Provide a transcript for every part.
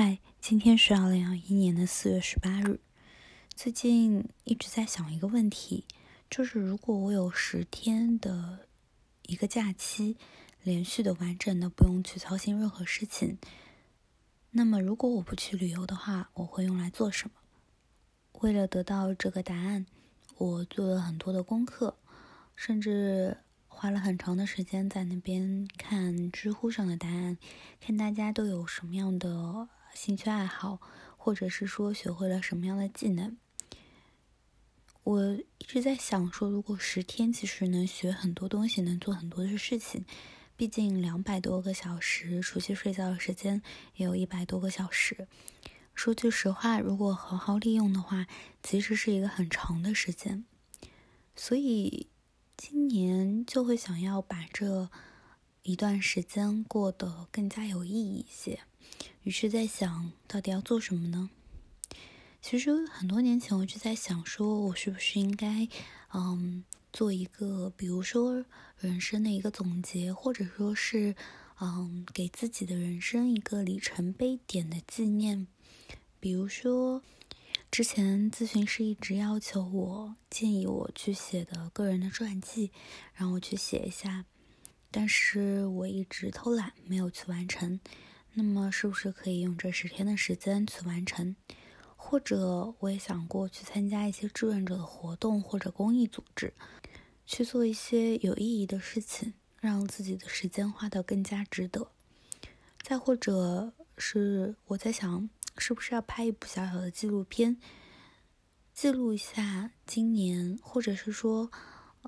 嗨，今天是二零二一年的四月十八日。最近一直在想一个问题，就是如果我有十天的一个假期，连续的、完整的，不用去操心任何事情，那么如果我不去旅游的话，我会用来做什么？为了得到这个答案，我做了很多的功课，甚至花了很长的时间在那边看知乎上的答案，看大家都有什么样的。兴趣爱好，或者是说学会了什么样的技能，我一直在想说，如果十天其实能学很多东西，能做很多的事情。毕竟两百多个小时，除去睡觉的时间，也有一百多个小时。说句实话，如果好好利用的话，其实是一个很长的时间。所以今年就会想要把这一段时间过得更加有意义一些。于是，在想到底要做什么呢？其实很多年前我就在想，说我是不是应该，嗯，做一个，比如说人生的一个总结，或者说是，嗯，给自己的人生一个里程碑点的纪念。比如说，之前咨询师一直要求我，建议我去写的个人的传记，让我去写一下，但是我一直偷懒，没有去完成。那么是不是可以用这十天的时间去完成？或者我也想过去参加一些志愿者的活动或者公益组织，去做一些有意义的事情，让自己的时间花得更加值得。再或者是我在想，是不是要拍一部小小的纪录片，记录一下今年，或者是说，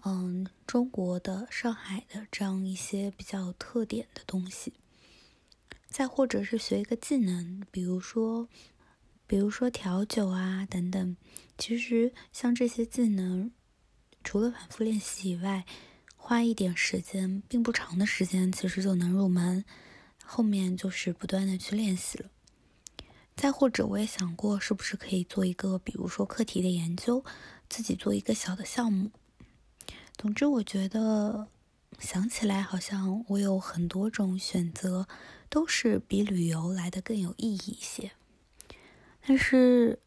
嗯，中国的上海的这样一些比较有特点的东西。再或者是学一个技能，比如说，比如说调酒啊等等。其实像这些技能，除了反复练习以外，花一点时间，并不长的时间，其实就能入门。后面就是不断的去练习了。再或者，我也想过，是不是可以做一个，比如说课题的研究，自己做一个小的项目。总之，我觉得想起来，好像我有很多种选择。都是比旅游来的更有意义一些，但是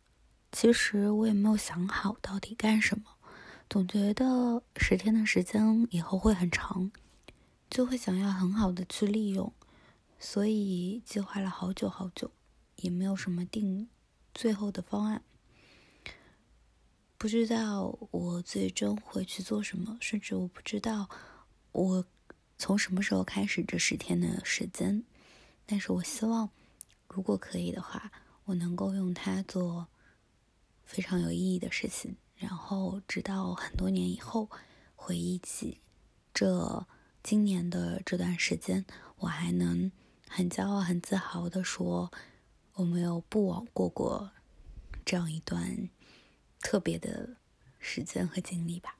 其实我也没有想好到底干什么，总觉得十天的时间以后会很长，就会想要很好的去利用，所以计划了好久好久，也没有什么定最后的方案，不知道我最终会去做什么，甚至我不知道我从什么时候开始这十天的时间。但是我希望，如果可以的话，我能够用它做非常有意义的事情，然后直到很多年以后回忆起这今年的这段时间，我还能很骄傲、很自豪的说，我没有不枉过过这样一段特别的时间和精力吧。